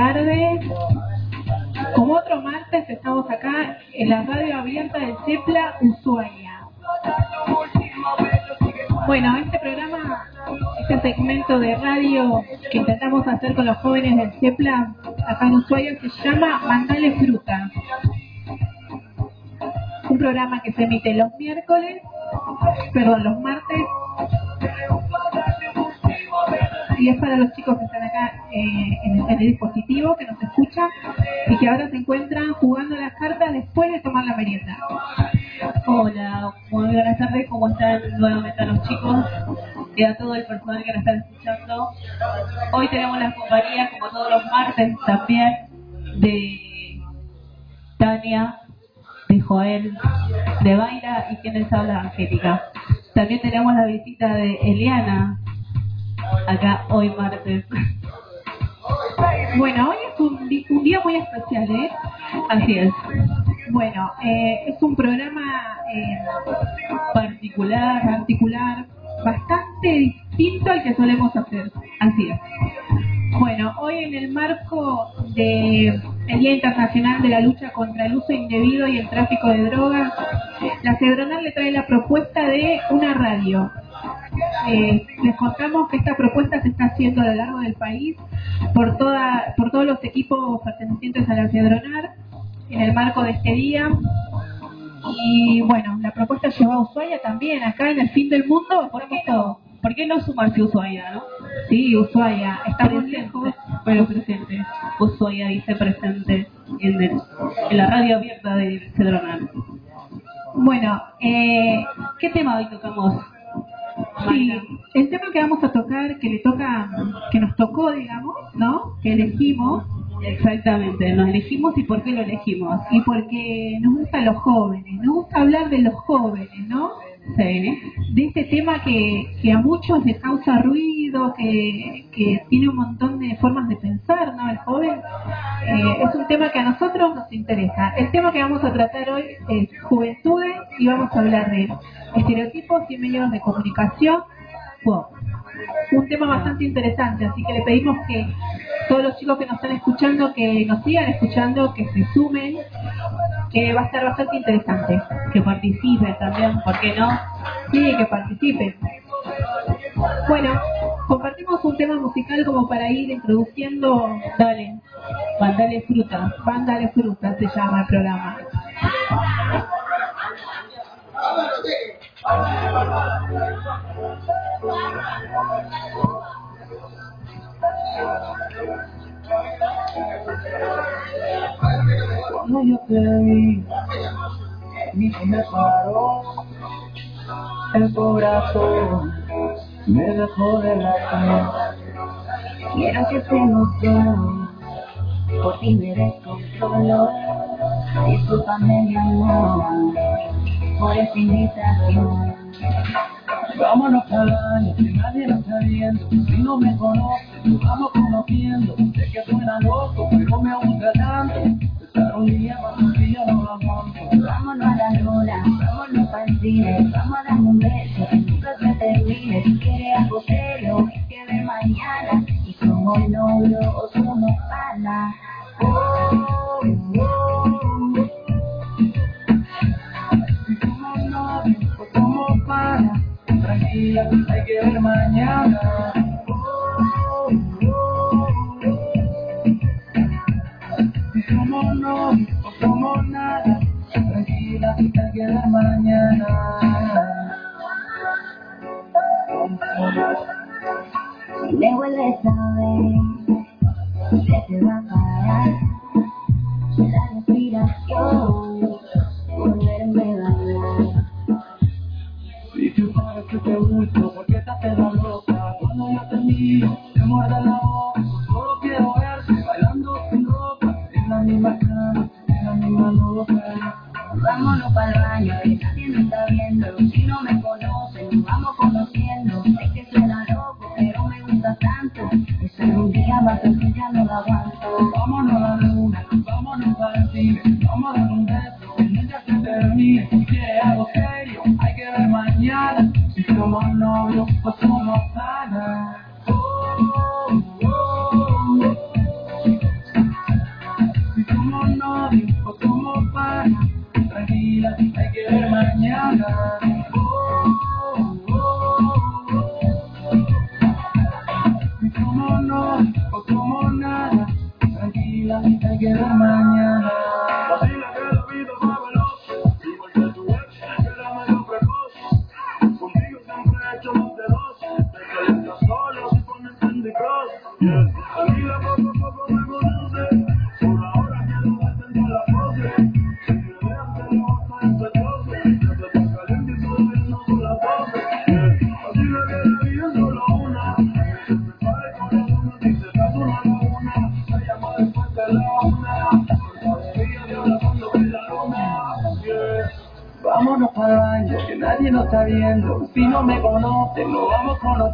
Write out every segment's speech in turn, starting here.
Tardes. Como otro martes estamos acá en la radio abierta del CEPLA Ushuaia. Bueno, este programa, este segmento de radio que intentamos hacer con los jóvenes del CEPLA acá en Ushuaia se llama Mandale Fruta. Un programa que se emite los miércoles, perdón, los martes y es para los chicos que están acá eh, en, el, dispositivo, que nos escuchan y que ahora se encuentran jugando las cartas después de tomar la merienda. Hola, muy buenas tardes, ¿cómo están nuevamente a los chicos y a todo el personal que nos están escuchando? Hoy tenemos las compañías, como todos los martes también, de Tania, de Joel, de Baira y quienes habla Angélica. También tenemos la visita de Eliana, acá hoy martes. Bueno, hoy es un, un, día muy especial, ¿eh? Así es. Bueno, eh, es un programa eh, particular, particular, bastante distinto al que solemos hacer. Así es. Bueno, hoy en el marco del Día Internacional de la Lucha contra el Uso Indebido y el Tráfico de Drogas, la Cedronal le trae la propuesta de una radio eh, les contamos que esta propuesta se está haciendo a lo largo del país por toda por todos los equipos pertenecientes a la Cedronar en el marco de este día y bueno la propuesta llevó a Ushuaia también acá en el fin del mundo ¿por qué no? ¿por qué no sumarse a Ushuaia no? sí Ushuaia está muy lejos pero presente Ushuaia dice presente en, el, en la radio abierta de Cedronar bueno eh, ¿qué tema hoy tocamos? Sí, el tema que vamos a tocar, que le toca, que nos tocó, digamos, ¿no? Que elegimos. Exactamente, nos elegimos y por qué lo elegimos. Y porque nos gustan los jóvenes, nos gusta hablar de los jóvenes, ¿no? De este tema que, que a muchos les causa ruido, que, que tiene un montón de formas de pensar, ¿no? El joven. Eh, es un tema que a nosotros nos interesa. El tema que vamos a tratar hoy es juventudes y vamos a hablar de estereotipos y medios de comunicación. Wow. Un tema bastante interesante, así que le pedimos que todos los chicos que nos están escuchando, que nos sigan escuchando, que se sumen, que va a estar bastante interesante. Que participen también, ¿por qué no? Sí, que participen. Bueno, compartimos un tema musical como para ir introduciendo. Dale, Bandale Fruta. Bandale Fruta se llama el programa. Cuando yo te vi, mi me paró, el corazón me dejó de latir. Quiero que estemos dos, por ti me descontrolo. Discúlpame mi amor, por esta invitación. Vámonos calle, que nadie nos está viendo. Si no me conoces, nos vamos conociendo. Sé que suena loco, pero me le vuelves a ver, se te va a parar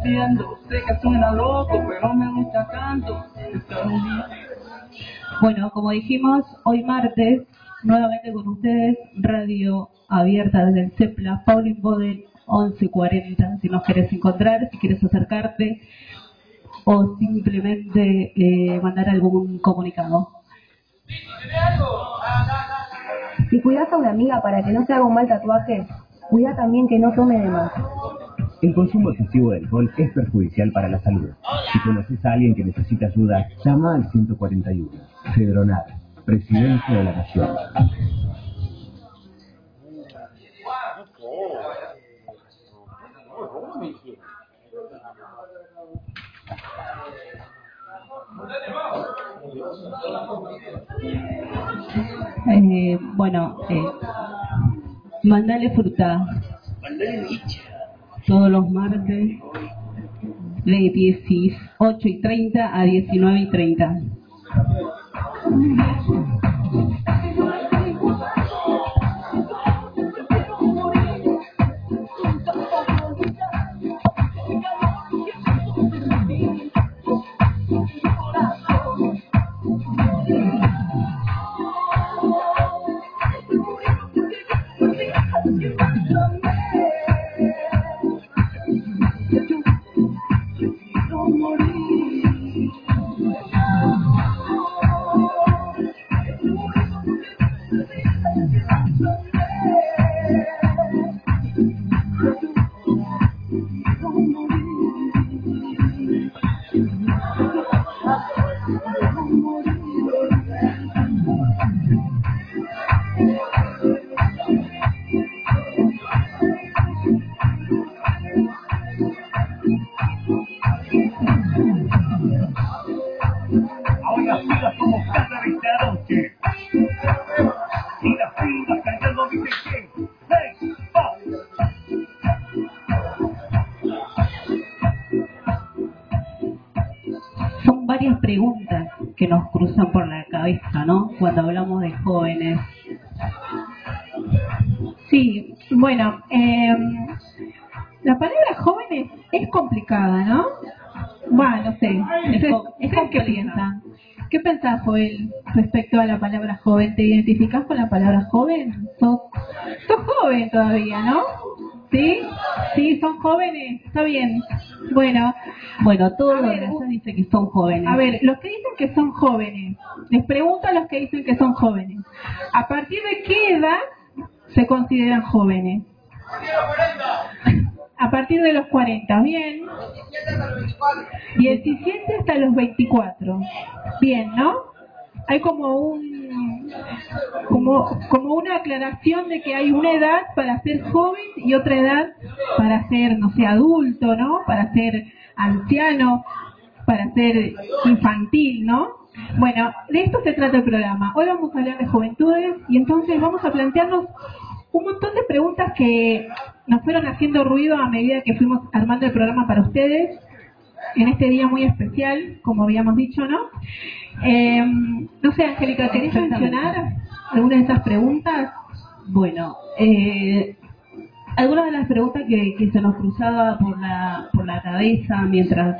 Sé que suena loco, pero me gusta tanto. Bueno, como dijimos, hoy martes, nuevamente con ustedes, radio abierta desde el CEPLA, Pauline Bodel 1140, si nos quieres encontrar, si quieres acercarte o simplemente eh, mandar algún comunicado. Si cuidas a una amiga para que no se haga un mal tatuaje, cuida también que no tome de más. El consumo excesivo de alcohol es perjudicial para la salud. Si conoces a alguien que necesita ayuda, llama al 141. Cedronar, Presidencia de la Nación. Eh, bueno, eh, mandale fruta. Todos los martes de 18 y 30 a 19 y 30. Ahora joven? ¿Te identificás con la palabra joven? ¿Sos, sos joven todavía, ¿no? ¿Sí? Sí, son jóvenes. Está bien. Bueno, Bueno, todos los ver, de allá u- dicen que son jóvenes. a ver, los que dicen que son jóvenes, les pregunto a los que dicen que son jóvenes, ¿a partir de qué edad se consideran jóvenes? A partir de los 40, bien. 17 hasta los 24. Bien, ¿no? Hay como un como como una aclaración de que hay una edad para ser joven y otra edad para ser, no sé, adulto, ¿no? Para ser anciano, para ser infantil, ¿no? Bueno, de esto se trata el programa. Hoy vamos a hablar de juventudes y entonces vamos a plantearnos un montón de preguntas que nos fueron haciendo ruido a medida que fuimos armando el programa para ustedes en este día muy especial, como habíamos dicho, ¿no? Eh, no sé, Angélica, ¿querés mencionar alguna de esas preguntas? Bueno, eh, algunas de las preguntas que, que, se nos cruzaba por la, por la cabeza mientras,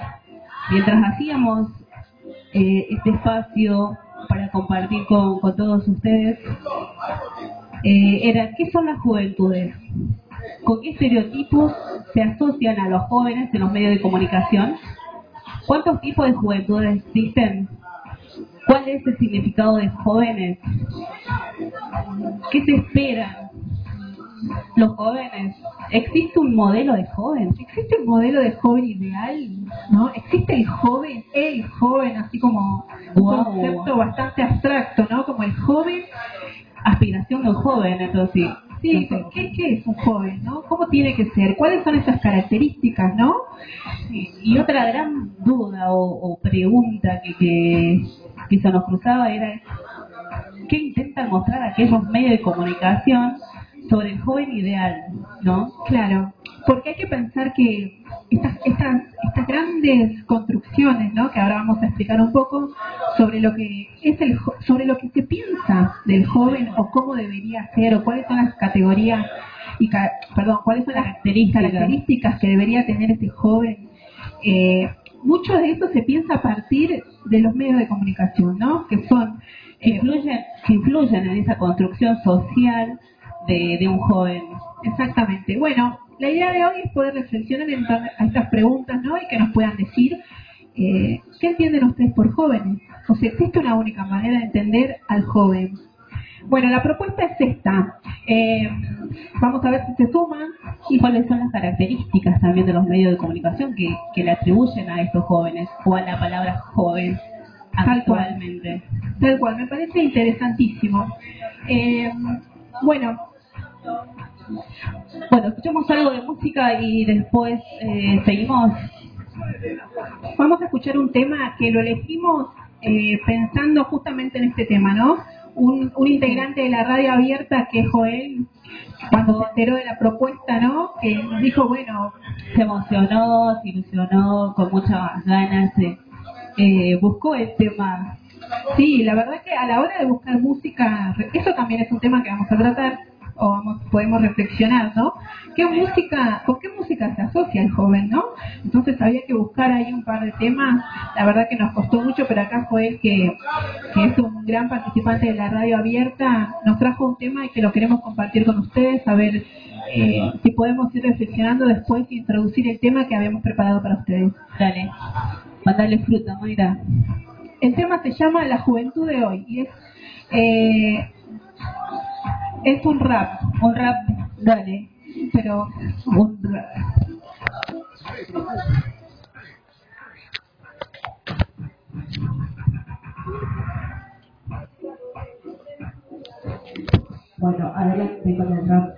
mientras hacíamos eh, este espacio para compartir con, con todos ustedes eh, era ¿qué son las juventudes? ¿Con qué estereotipos se asocian a los jóvenes en los medios de comunicación? ¿Cuántos tipos de juventudes existen? ¿Cuál es el significado de jóvenes? ¿Qué se espera? Los jóvenes. ¿Existe un modelo de joven? ¿Existe un modelo de joven ideal? ¿No? ¿Existe el joven, el joven, así como un concepto bastante abstracto, ¿no? Como el joven, aspiración de un joven, entonces Sí, ¿qué, ¿qué, es un joven? ¿no? ¿Cómo tiene que ser? ¿Cuáles son esas características? ¿no? y otra gran duda o, o pregunta que, que, que, se nos cruzaba era ¿qué intentan mostrar aquellos medios de comunicación sobre el joven ideal? ¿no? Claro, porque hay que pensar que estas, estas, estas grandes construcciones, ¿no? que ahora vamos a explicar un poco sobre lo que es el sobre lo que se piensa del joven o cómo debería ser o cuáles son las categorías y perdón cuáles son las características que debería tener este joven eh, mucho de eso se piensa a partir de los medios de comunicación no que son eh, influyen que influyen en esa construcción social de, de un joven exactamente bueno la idea de hoy es poder reflexionar en a estas preguntas ¿no? y que nos puedan decir eh, qué entienden ustedes por jóvenes. O sea, existe una única manera de entender al joven. Bueno, la propuesta es esta. Eh, vamos a ver si se suman. Y cuáles son las características también de los medios de comunicación que, que le atribuyen a estos jóvenes o a la palabra joven actualmente. Tal cual, me parece interesantísimo. Eh, bueno, bueno, escuchamos algo de música y después eh, seguimos. Vamos a escuchar un tema que lo elegimos eh, pensando justamente en este tema, ¿no? Un, un integrante de la radio abierta que Joel, cuando se enteró de la propuesta, ¿no? Que nos dijo, bueno, se emocionó, se ilusionó, con muchas ganas, eh, buscó el tema. Sí, la verdad que a la hora de buscar música, eso también es un tema que vamos a tratar, o vamos, podemos reflexionar, ¿no? ¿Qué música, con qué música se asocia el joven, no? Entonces había que buscar ahí un par de temas, la verdad que nos costó mucho, pero acá fue que, que es un gran participante de la radio abierta, nos trajo un tema y que lo queremos compartir con ustedes, a ver eh, si podemos ir reflexionando después y introducir el tema que habíamos preparado para ustedes. Dale, mandale fruta, Mayra. El tema se llama La Juventud de Hoy y es eh, es un rap, un rap, dale, pero un rap. Bueno, adelante con el rap.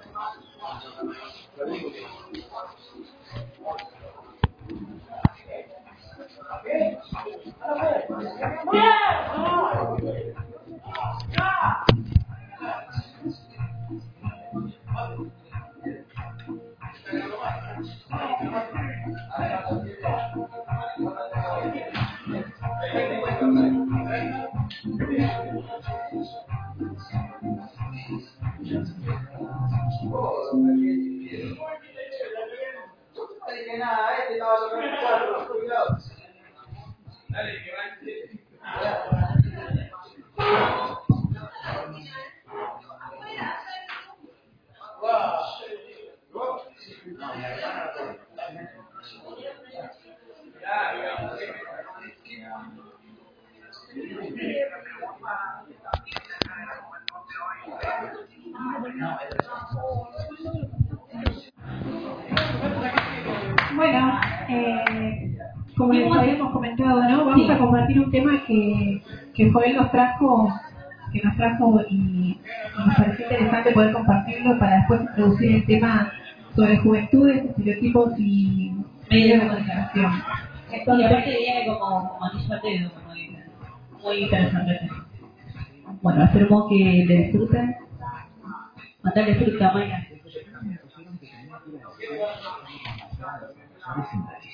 que, Joel nos trajo, que nos trajo y, y nos pareció interesante poder compartirlo para después introducir el tema sobre juventudes, estereotipos y medios de comunicación. y aparte viene como, como anillo al dedo, como dicen. Muy interesante. Bueno, esperemos que le disfruten. Mandarle fruta, Maya.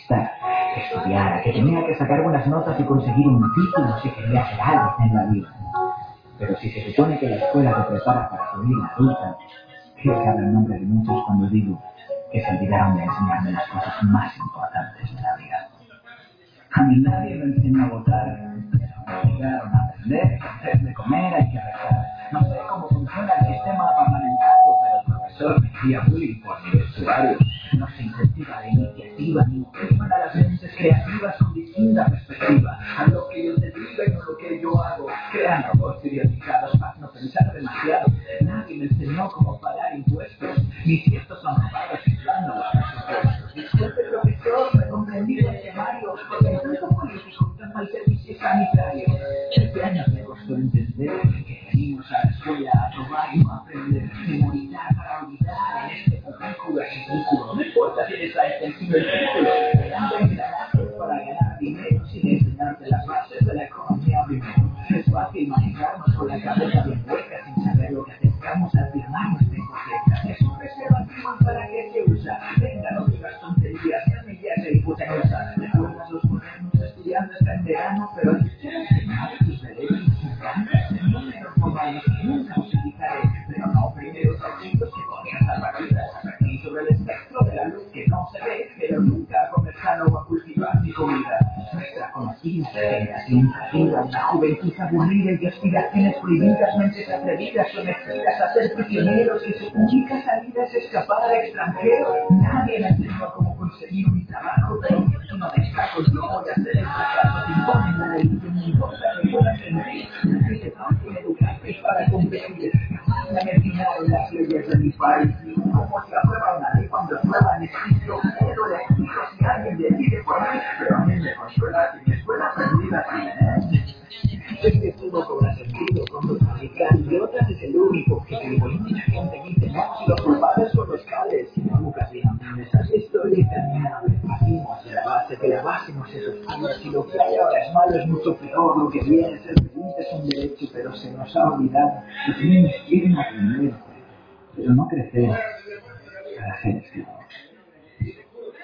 Resistir, que estudiara, que tenía que sacar buenas notas y conseguir un título si quería ser algo en la vida. Pero si se supone que la escuela te prepara para tu vida adulta, que sabe el nombre de muchos cuando digo que se olvidaron de enseñarme las cosas más importantes de la vida. A mí nadie me enseñó a votar, me obligaron a aprender, antes de comer hay que rezar. No sé cómo funciona el sistema parlamentario, pero el profesor me hacía bullying por mi vestuario. No se incentiva la iniciativa ni motivan a las mentes creativas con distinta perspectiva. A lo que digo y no lo que yo hago. Crean robots periodicados para no pensar demasiado. Nadie me enseñó cómo pagar impuestos, ni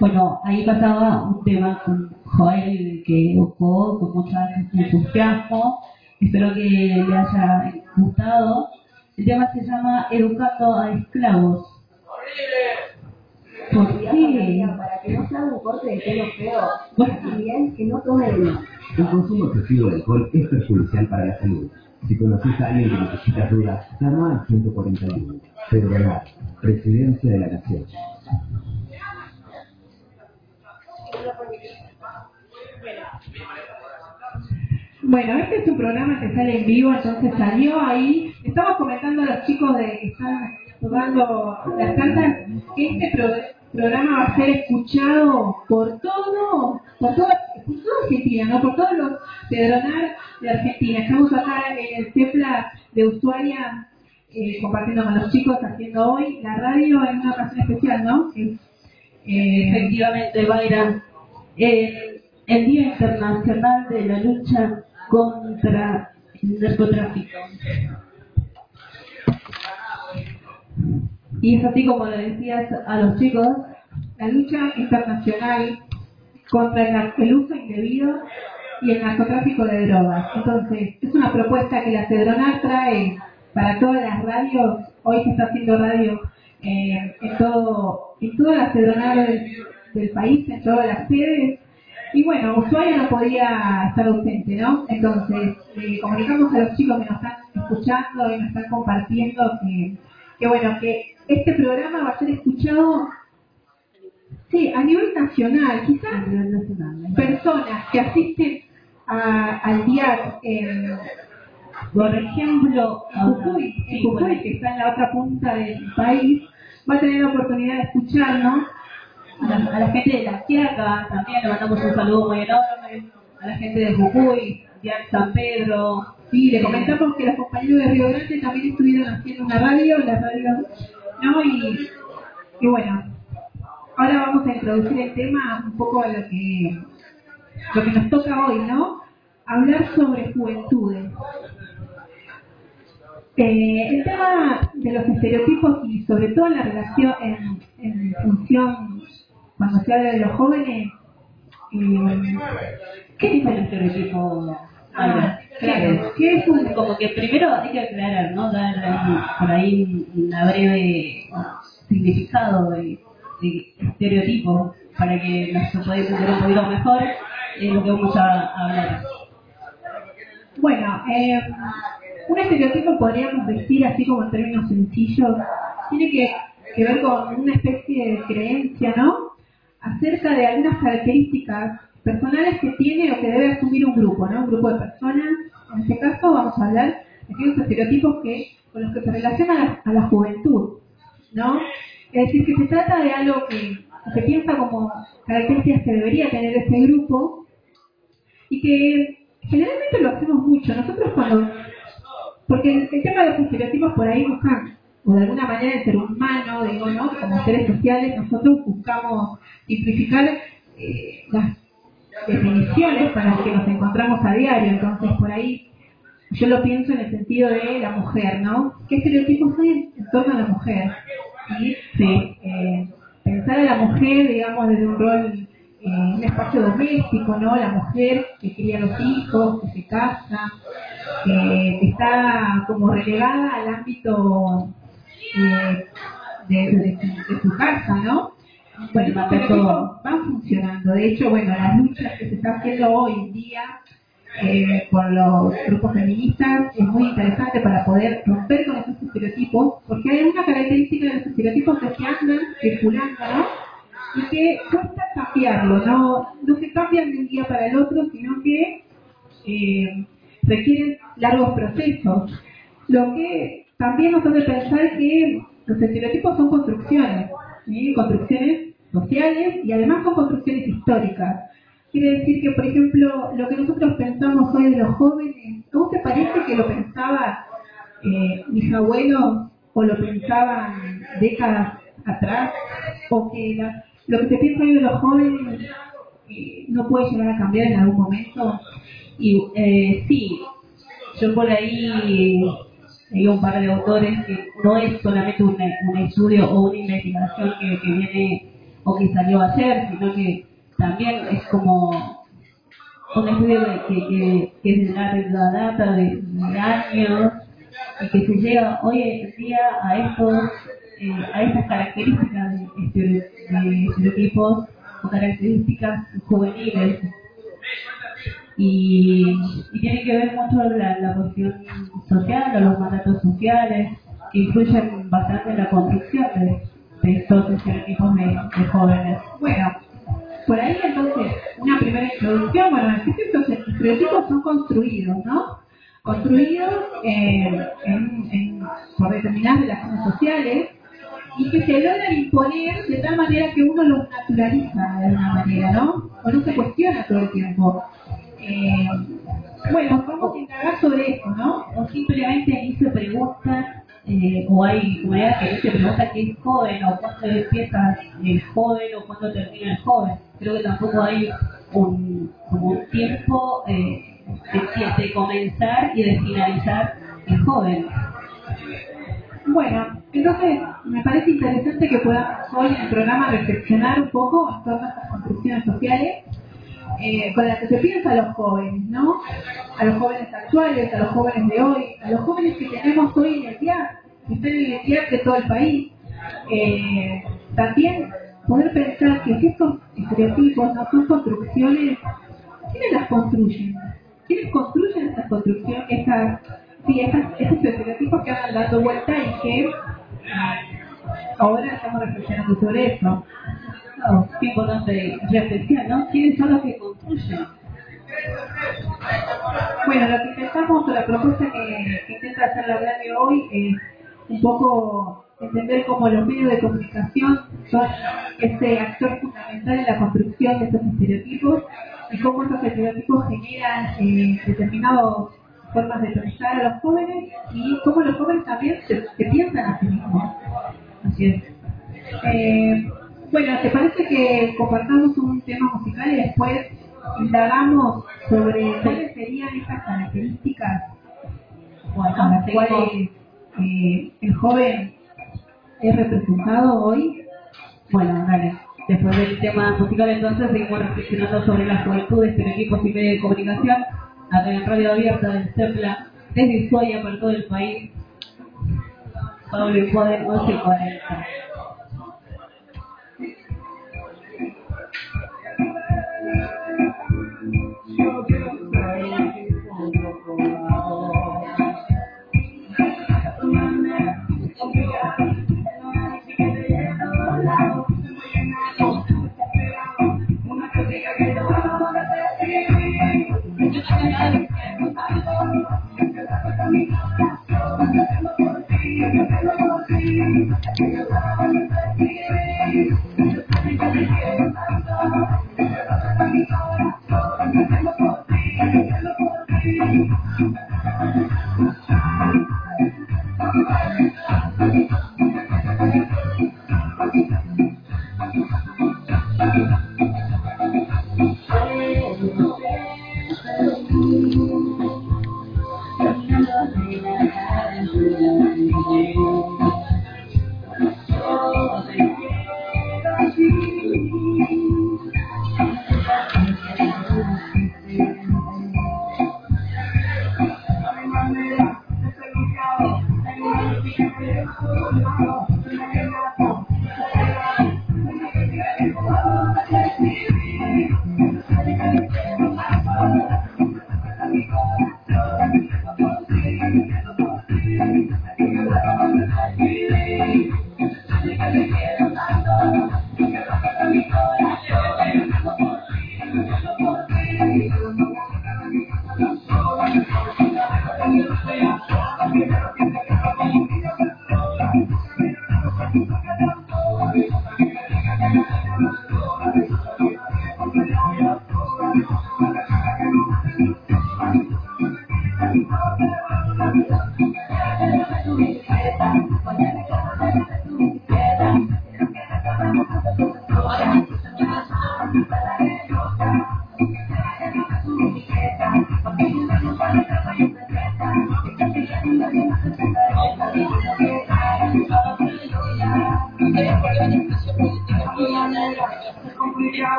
Bueno, ahí pasaba un tema con Joel que buscó con mucho entusiasmo. Espero que le haya gustado. El tema se llama Educando a Esclavos. ¿Por qué? Para que no se haga un corte de pelo feo. Y bien que no tome de más. El consumo excesivo de alcohol es perjudicial para la salud. Si conoces a alguien que necesita ayuda, llama al 141. Pedro Ganar, Presidencia de la Nación. Bueno, este es un programa que sale en vivo, entonces salió ahí. Estamos comentando a los chicos de que están tomando las cartas que este pro- programa va a ser escuchado por todo, por todo, por toda Argentina, ¿no? Por todos los Pedronar de Argentina. Estamos acá en el CEPLA de Ushuaia eh, compartiendo con los chicos, haciendo hoy la radio en una ocasión especial, ¿no? Es, eh, Efectivamente, Mayra. El, el Día Internacional de la Lucha contra el Narcotráfico. Y es así como le decías a los chicos, la lucha internacional contra el, uso indebido y el narcotráfico de drogas. Entonces, es una propuesta que la Cedronar trae para todas las radios. Hoy se está haciendo radio eh, en todo en todas las Cedronar del, del país, en todas las sedes. Y bueno, Ushuaia no podía estar ausente, ¿no? Entonces, le comunicamos a los chicos que nos están escuchando y nos están compartiendo que, que bueno, que este programa va a ser escuchado Sí, a nivel nacional, quizás a nivel nacional. personas que asisten a- al día en, Por ejemplo, Jujuy, Jujuy, que está en la otra punta del país, va a tener la oportunidad de escucharnos. A la, a la gente de la Quiaca también le mandamos un saludo muy enorme. A la gente de Jujuy, de San Pedro. Sí, le comentamos que los compañeros de Río Grande también estuvieron haciendo una radio, la radio, ¿no? Y, y bueno, ahora vamos a introducir el tema un poco a lo que, lo que nos toca hoy, ¿no? Hablar sobre juventudes. Eh, el tema de los estereotipos y sobre todo la relación en, en función, cuando se habla de los jóvenes, eh, ¿Qué tipo de estereotipo? Ah, claro. ¿Qué es un Como que primero hay que aclarar, ¿no? Dar ahí- por ahí una breve significado de, de estereotipo para que nos pueda entender un poquito mejor eh, lo que vamos a hablar. Bueno, eh, un estereotipo podríamos decir, así como en términos sencillos, tiene que, que ver con una especie de creencia, ¿no? Acerca de algunas características personales que tiene o que debe asumir un grupo, ¿no? Un grupo de personas. En este caso vamos a hablar de aquellos estereotipos que, con los que se relaciona a la, a la juventud, ¿no? Es decir, que se trata de algo que se piensa como características que debería tener ese grupo y que generalmente lo hacemos mucho. Nosotros cuando, porque el, el tema de los estereotipos por ahí buscan, o de alguna manera el ser humano, digo, ¿no? Como seres sociales, nosotros buscamos simplificar eh, las definiciones con las que nos encontramos a diario. Entonces, por ahí yo lo pienso en el sentido de la mujer, ¿no? ¿Qué estereotipos hay en torno a la mujer? Y sí, eh, pensar a la mujer, digamos, desde un rol en un espacio doméstico, ¿no? La mujer que cría los hijos, que se casa, que está como relegada al ámbito eh, de, de- de su casa, ¿no? Bueno, van funcionando. De hecho, bueno, las luchas que se está haciendo hoy en día eh, por los grupos feministas es muy interesante para poder romper con esos estereotipos, porque hay una característica de los estereotipos que se andan circulando, ¿no? y que cuesta cambiarlo, no, no se cambian de un día para el otro, sino que eh, requieren largos procesos. Lo que también nos hace pensar que los estereotipos son construcciones, ¿sí? construcciones sociales y además son construcciones históricas. Quiere decir que, por ejemplo, lo que nosotros pensamos hoy de los jóvenes, ¿cómo te parece que lo pensaba eh, mis abuelos o lo pensaban décadas atrás? O que la- lo que se piensa hoy de los jóvenes eh, no puede llegar a cambiar en algún momento. Y eh, sí, yo por ahí leí un par de autores que no es solamente un, un estudio o una investigación que viene o que salió ayer, sino que también es como un estudio que, que, que larga data, de, años, y que se llega hoy en día a estos eh, a estas características de, estere- de estereotipos o características juveniles. Y, y tiene que ver mucho la, la cuestión social los mandatos sociales que influyen bastante en la construcción de, estos estereotipos de, de jóvenes. Bueno, por ahí entonces, una primera introducción, bueno, es que estos estereotipos son construidos, ¿no? Construidos eh, en- en- por determinadas relaciones sociales y que se logran imponer de tal manera que uno los naturaliza de alguna manera, ¿no? O no se cuestiona todo el tiempo. Eh, bueno, vamos a indagar sobre esto, ¿no? O simplemente ahí se pregunta, eh, o hay comunidades que se pregunta qué es joven, o cuándo empieza el joven, o cuándo termina el joven. Creo que tampoco hay un, como un tiempo eh, de, comenzar y de finalizar el joven. Bueno, entonces me parece interesante que podamos hoy en el programa reflexionar un poco en todas estas construcciones sociales eh, con las que se piensa a los jóvenes, ¿no? A los jóvenes actuales, a los jóvenes de hoy, a los jóvenes que tenemos hoy en el día, que están en el día de todo el país. Eh, también poder pensar que si estos estereotipos no son construcciones, ¿quiénes las construyen? ¿Quiénes construyen estas construcciones, estas, sí, estas, estos estereotipos que andan dando vuelta y que ahora estamos reflexionando sobre eso? Qué importante reflexión, ¿no? ¿Quiénes son los que construyen? Bueno, lo que intentamos, la propuesta que, intenta hacer la radio hoy es un poco entender cómo los medios de comunicación son este actor fundamental en la construcción de estos estereotipos y cómo estos estereotipos generan eh, determinadas formas de pensar a los jóvenes y cómo los jóvenes también se, piensan a sí mismos. Así es. Eh, bueno, ¿te parece que compartamos un tema musical y después indagamos sobre cuáles serían estas características bueno, las cuales eh, el joven es representado hoy. Bueno, dale. Después del tema musical entonces seguimos reflexionando sobre la juventud, estereotipos y medios de comunicación acá en Radio Abierta del CEPLA desde Ushuaia para todo el país. Pablo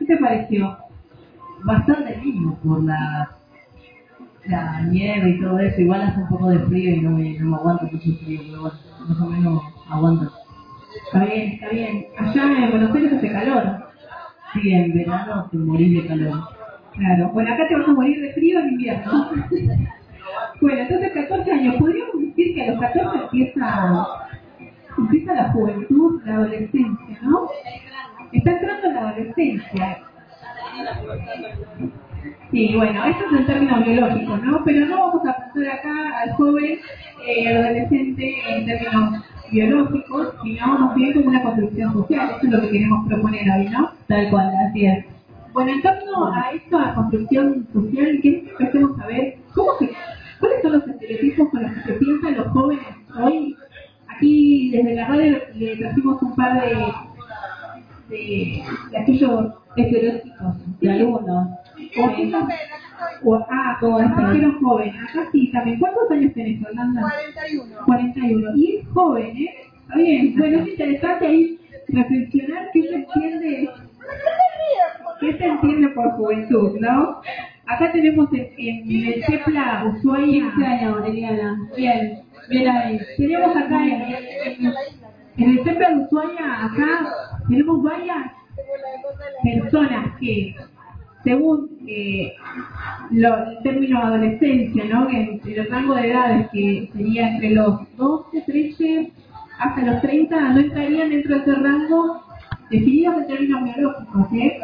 ¿Qué te pareció? Bastante lindo por la, la nieve y todo eso. Igual hace un poco de frío y no me, no me aguanto mucho frío, pero bueno, más o menos aguanto. Está bien, está bien. Allá en Buenos Aires hace calor. Sí, en verano te morís de calor. Claro. Bueno, acá te vas a morir de frío en invierno. bueno, entonces 14 años. Podríamos decir que a los 14 empieza empieza la juventud, la adolescencia, ¿no? Está entrando en la adolescencia. Sí, bueno, esto es en términos biológicos, ¿no? Pero no vamos a pensar acá al joven eh, adolescente en términos biológicos, sino más bien como una construcción social. Eso es lo que queremos proponer hoy, ¿no? Tal cual, así es. Bueno, en torno a esta construcción social, ¿qué empecemos a ver? ¿Cómo se, ¿Cuáles son los estereotipos con los que se piensan los jóvenes hoy? Aquí desde la radio le trajimos un par de, de, de aquellos estereotipos De alumnos. o aquellos o, ah, como extranjeros joven. Acá sí, también. ¿Cuántos años tenés, Orlando? 41. 41. Y es joven, ¿eh? Está bien. Bueno, es interesante ahí reflexionar qué se entiende, qué se entiende por juventud, ¿no? Acá tenemos en, en el CEPLA Ushuaia, 15 años, Eliana. Bien, bien ahí. tenemos acá en, en, en el CEPLA de Ushuaia, acá tenemos varias personas que, según eh, lo, el término adolescencia, ¿no? que entre el rango de edades que sería entre los 12, 13 hasta los 30, no entrarían dentro de ese rango definidos en términos biológicos, ¿eh?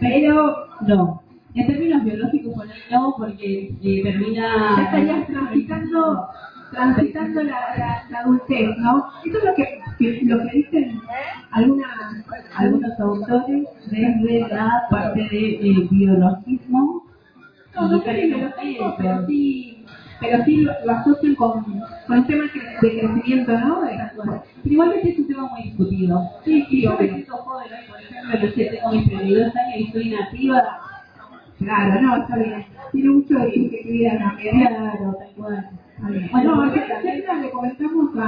Pero No. En términos biológicos, no, porque eh, ya termina. estarías transitando, transitando la, la, la adultez, ¿no? Eso es lo que, que- lo que dicen algunas, algunos autores desde la parte de eh, biologismo. No, no sé si pero sí, pero sí lo, lo asocian con, con un tema de crecimiento, ¿no? De- Pero igualmente es un tema muy discutido. Sí, sí, Yo me siento joven hoy, por ejemplo, yo tengo mis 32 años y estoy nativa. Claro, no, está bien. Tiene mucho de subjetividad. ¿eh? Claro, tal cual. Bueno, siempre le comentamos a,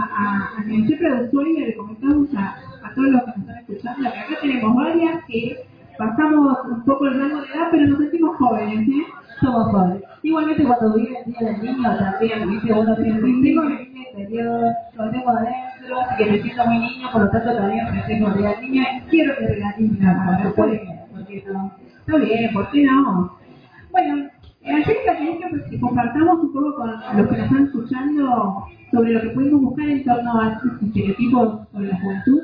a, el jefe de usuario, le comentamos a, a todos los que nos están escuchando, que acá tenemos varias que pasamos un poco el rango de edad, pero nos sentimos jóvenes, ¿eh? Somos jóvenes. Igualmente cuando viene el día del niño también, viste, uno siempre tengo mi niño interior, lo tengo adentro, así que me siento muy niño, por lo tanto también me tengo de la niña y quiero que regatina para que puede, porque no. Está bien, ¿por qué no? Bueno, eh, Angélica, quería que compartamos un poco con los que nos están escuchando sobre lo que podemos buscar en torno a estos estereotipos sobre la juventud.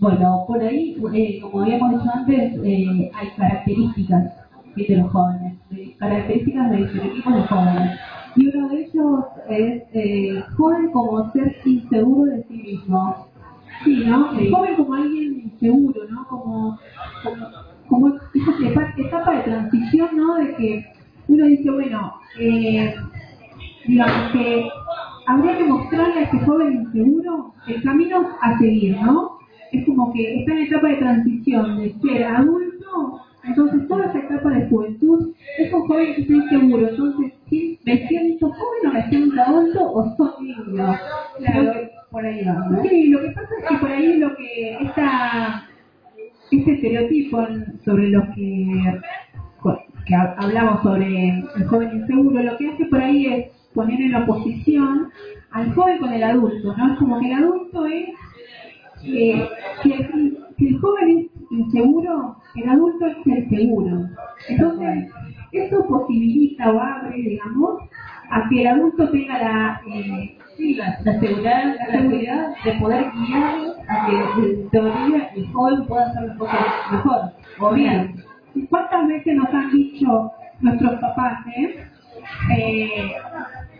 Bueno, por ahí, eh, como habíamos dicho antes, eh, hay características de los jóvenes, de- características de estereotipos de jóvenes. Y uno de ellos es eh, joven como ser inseguro de sí mismo. Sí, ¿no? Sí. El joven como alguien inseguro, ¿no? Como, como, como esa etapa de transición, ¿no? De que uno dice, bueno, eh, digamos que habría que mostrarle a ese joven inseguro el camino a seguir, ¿no? Es como que está en etapa de transición de ser adulto, entonces toda esa etapa de juventud es un joven que está inseguro, entonces ¿sí? me siento joven o me siento adulto o soy niño. Que por ahí va, ¿no? Sí, lo que pasa es que por ahí lo que esta, este estereotipo sobre lo que, que ha- hablamos sobre el joven inseguro, lo que hace por ahí es poner en oposición al joven con el adulto, ¿no? Es como que el adulto es, eh, si, el, joven es inseguro, el adulto es el seguro. Entonces, eso posibilita o abre, digamos, a que el adulto tenga la, eh, Sí, la, la seguridad, la seguridad de poder guiar a que en teoría el joven pueda hacer las cosas mejor o bien. ¿Cuántas veces nos han dicho nuestros papás, eh? eh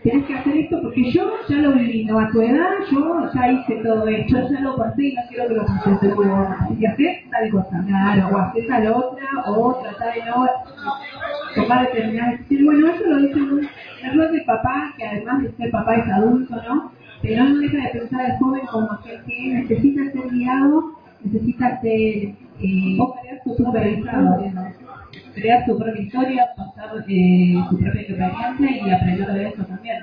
Tienes que hacer esto porque yo ya lo viví, ¿no? A tu edad yo ya hice todo esto, yo ya lo pasé y no quiero que lo pases de nuevo. Y haces tal cosa, claro, o haces tal otra, o tratar de no tomar determinadas. Bueno, eso lo dice un error del papá, que además de ser papá es adulto, ¿no? Pero no deja de pensar al joven como aquel que necesita ser guiado, necesita ser eh, crear su propia historia, ¿no? crear su propia historia, pasar eh, su propia experiencia y aprender de eso también.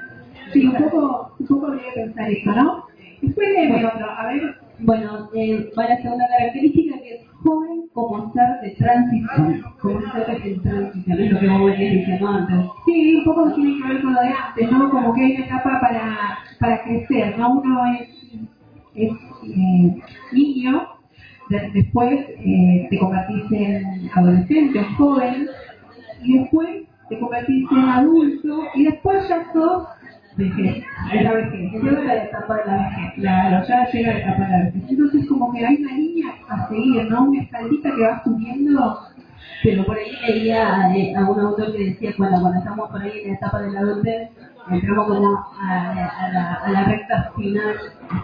Sí, un poco, un poco habría que pensar eso, ¿no? Después de otro, a ver, Bueno, eh, va la segunda característica que es joven como ser de transición, como ser de transición, es lo que vos venías diciendo antes. sí, un poco tiene que ver con lo de antes, ¿no? Como que hay una etapa para, para crecer, ¿no? Uno es, es eh, niño, de- después eh, te convertís en adolescente, en joven, y después te convertís en adulto, y después ya sos vejez, de la vejez. La etapa de la vejez. Ya llega la etapa de la vejez. Entonces como que hay una línea a seguir, ¿no? Una escalita que va subiendo pero por ahí leía eh, a un autor que decía, bueno, cuando estamos por ahí en la etapa de la adultez, entramos como a, a, la, a la recta final,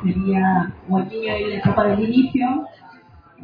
que sería, o el niño en la etapa del inicio,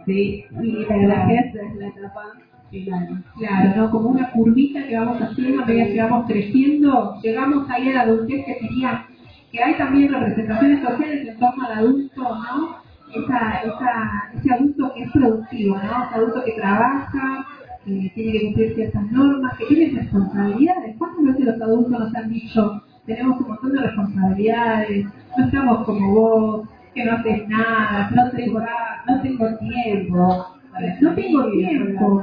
¿sí? y la vejez es la etapa final. Claro, ¿no? Como una curvita que vamos haciendo a medida que vamos creciendo, llegamos ahí a la adultez que sería, que hay también representaciones sociales en torno al adulto, ¿no? Esa, esa, ese adulto que es productivo, ¿no? Ese adulto que trabaja, que tiene que cumplir ciertas normas, que tiene responsabilidades. ¿Cuántas veces los adultos nos han dicho, tenemos un montón de responsabilidades, no estamos como vos, que no haces nada, no tengo, no tengo tiempo? No tengo tiempo.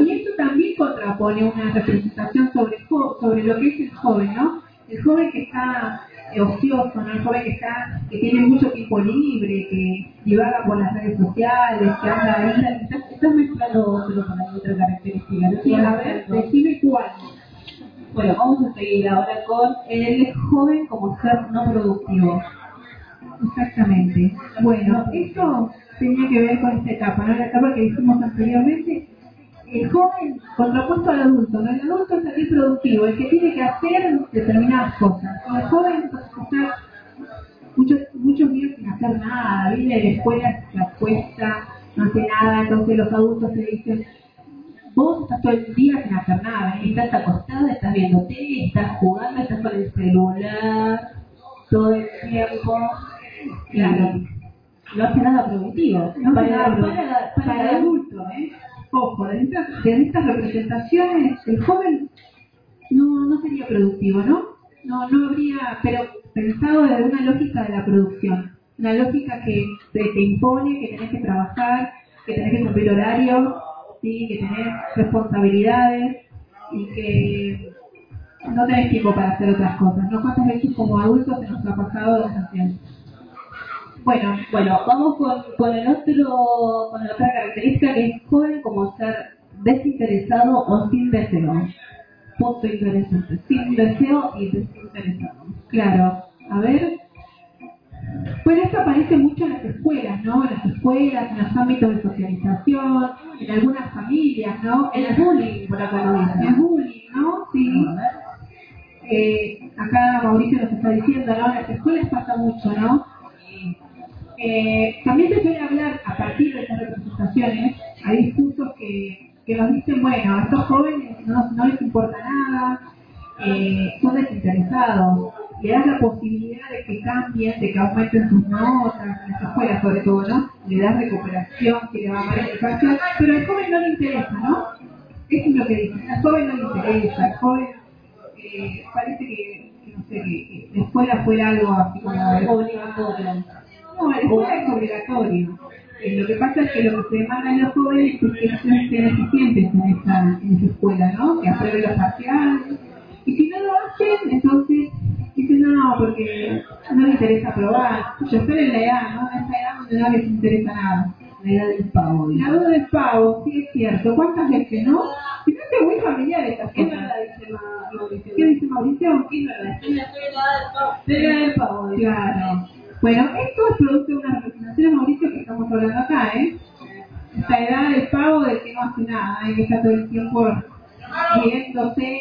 Y esto también contrapone una representación sobre, sobre lo que es el joven, ¿no? El joven que está ocioso, ¿no? El joven que está, que tiene mucho tiempo libre, que divaga por las redes sociales, que anda ahí. Estás, estás mezclando otro con la otra característica. a ver, decime cuál. Bueno, vamos a seguir ahora con el joven como ser no productivo. Exactamente. Bueno, esto tenía que ver con esta etapa, ¿no? La etapa que dijimos anteriormente. El joven contrapuesto al adulto, ¿no? El adulto es el productivo, el que tiene que hacer determinadas cosas. El joven está muchos, muchos días sin hacer nada, viene de la escuela, se acuesta, no hace nada, entonces los adultos se dicen, vos estás todo el día sin hacer nada, y estás acostada, estás viendo tele, estás jugando, estás con el celular, todo el tiempo. Claro. No hace nada productivo. No para, para, para, para, el adulto, ¿eh? Ojo, de estas, de estas representaciones, el joven no, no sería productivo, ¿no? No, no habría, pero pensado desde una lógica de la producción, una lógica que te, te impone que tenés que trabajar, que tenés que cumplir horario, ¿sí? que tenés responsabilidades y que no tenés tiempo para hacer otras cosas. ¿no? ¿Cuántas veces como adultos se nos ha pasado haciendo? Bueno, bueno, vamos con, con el otro, con la otra característica que es joven como ser desinteresado o sin deseo. Punto interesante. Sin deseo y desinteresado. Claro. A ver. Bueno, esto aparece mucho en las escuelas, ¿no? En las escuelas, en los ámbitos de socialización, en algunas familias, ¿no? En el bullying, por acá lo dicen. El bullying, ¿no? Sí. Eh, acá Mauricio nos está diciendo, ¿no? En las escuelas pasa mucho, ¿no? Eh, también se suele hablar, a partir de estas representaciones, hay discursos que, que nos dicen, bueno, a estos jóvenes no, les importa nada, eh, son desinteresados, le das la posibilidad de que cambien, de que aumenten sus notas, en las escuelas sobre todo, ¿no? Le das recuperación, que le va a dar educación, pero al joven no le interesa, ¿no? Eso es lo que dicen, al joven no le interesa, al joven eh, parece que, no sé, que la escuela fuera algo así como obligatorio. No, la escuela es obligatorio. Eh, lo que pasa es que lo que se demanda en los jóvenes es que sean eficientes en esa, en esa escuela, ¿no? Que aprueben los parciales. Y si no lo hacen, entonces dicen, no, porque no les interesa aprobar. Yo estoy en la edad, ¿no? En esa edad donde no les interesa nada. La edad del pavo. La edad del pavo, sí es cierto. ¿Cuántas veces, no? Es muy familiar estas ¿Qué verdad dice Mauricio? ¿Qué dice Mauricio? ¿Qué verdad? Estoy en la edad del pavo. Claro. Bueno, esto es producto de una representación, Mauricio, que estamos hablando acá, ¿eh? Esta edad del pavo del que no hace nada, ¿eh? que está todo el tiempo riéndose.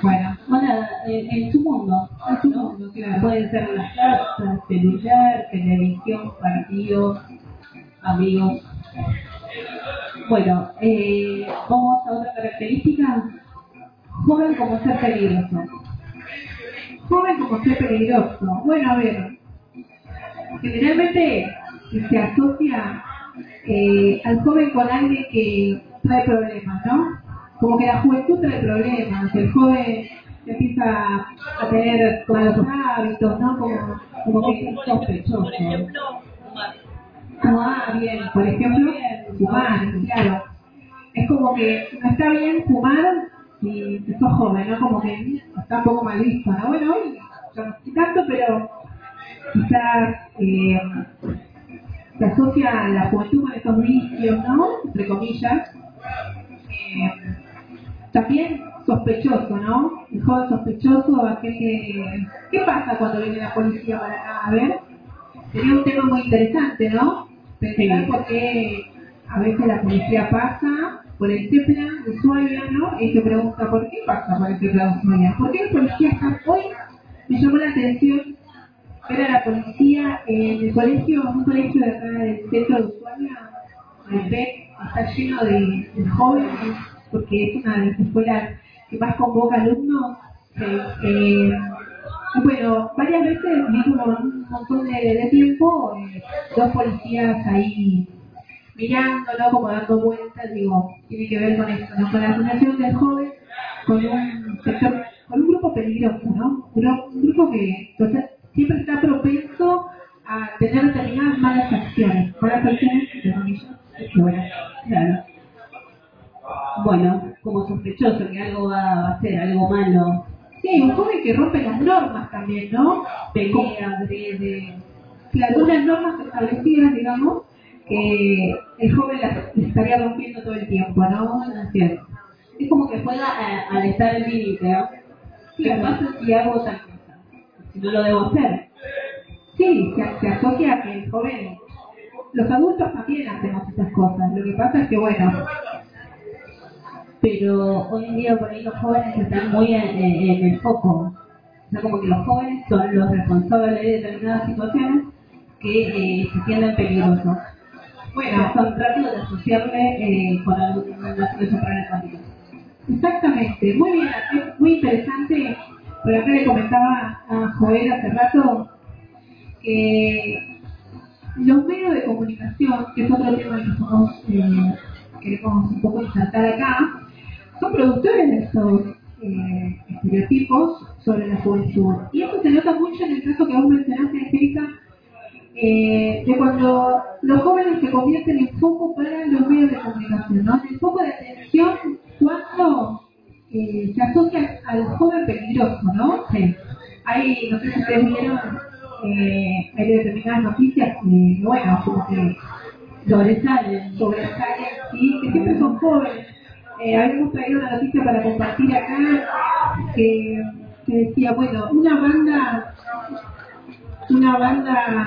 Bueno, Bueno, en, en su mundo. en su ¿no? mundo, claro. Pueden ser las casas, celular, televisión, partidos, amigos. Bueno, eh, vamos a otra característica. Joven como ser peligroso. Joven como ser peligroso. Bueno, a ver, generalmente se asocia eh, al joven con alguien que trae problemas, ¿no? Como que la juventud trae problemas, el joven empieza a tener malos hábitos, ¿no? Como, como que es sospechoso. Por ejemplo, fumar. Ah, bien, por ejemplo, fumar, claro. Es como que no está bien fumar si, sos joven, ¿no? Como que está un poco mal visto, ¿no? Bueno, hoy yo no tanto, pero quizás eh, se asocia la juventud con estos vicios, ¿no? Entre comillas. Eh, también sospechoso, ¿no? El joven sospechoso, aquel que... ¿Qué pasa cuando viene la policía para acá? A ver, sería un tema muy interesante, ¿no? Pensar por qué a veces la policía pasa por el TEPLA de Ushuaia, ¿no? Y se pregunta, ¿por qué pasa por el TEPLA de Ushuaia? ¿Por qué el policía está hoy? Me llamó la atención a la policía en el colegio, un colegio de acá del centro de Ushuaia, el PEC, está lleno de, jóvenes, porque es una de las escuelas que más convoca alumnos. Eh, eh, bueno, varias veces vi como un montón de, tiempo, eh, dos policías ahí mirándolo, como dando vueltas, digo, tiene que ver con esto, ¿no? con la asociación del joven, con un sector, con un grupo peligroso, ¿no? Un, grupo que entonces, siempre está propenso a tener determinadas malas acciones, malas acciones, entre comillas, Claro. Bueno, como sospechoso que algo va a hacer, algo malo, Sí, un joven que rompe las normas también, ¿no? pelea, agrede. Claro, unas normas establecidas, digamos, que el joven las estaría rompiendo todo el tiempo, ¿no? Es. Como que juega al estar al límite, ¿no? ¿Qué pasa si hago tal lo debo hacer. Sí, se, se asocia a que el joven, los adultos también hacemos estas cosas. Lo que pasa es que, bueno, Pero hoy en día por ahí los jóvenes están muy en, en- en el foco. O sea, como que los jóvenes son los responsables de determinadas situaciones que eh, se sienten peligrosos. Bueno, son rápidos de asociarle eh, con alguna situación problemática. exactamente, muy bien, muy interesante. Por acá le comentaba a Joel hace rato que los medios de comunicación, que es otro tema que nosotros eh, queremos un poco insertar acá, son productores de estos eh, estereotipos sobre la juventud. Y eso se nota mucho en el caso que vos mencionaste, Angélica, eh, de cuando los jóvenes se convierten en foco para los medios de comunicación, ¿no? En el foco de atención cuando eh, se asocia al joven peligroso, ¿no? Sí. Hay, no sé si ustedes vieron, eh, hay determinadas noticias que, bueno, como que sobresalen, sobresalen, que siempre son jóvenes. Eh, habíamos traído una noticia para compartir acá que, que decía, bueno, una banda, una banda,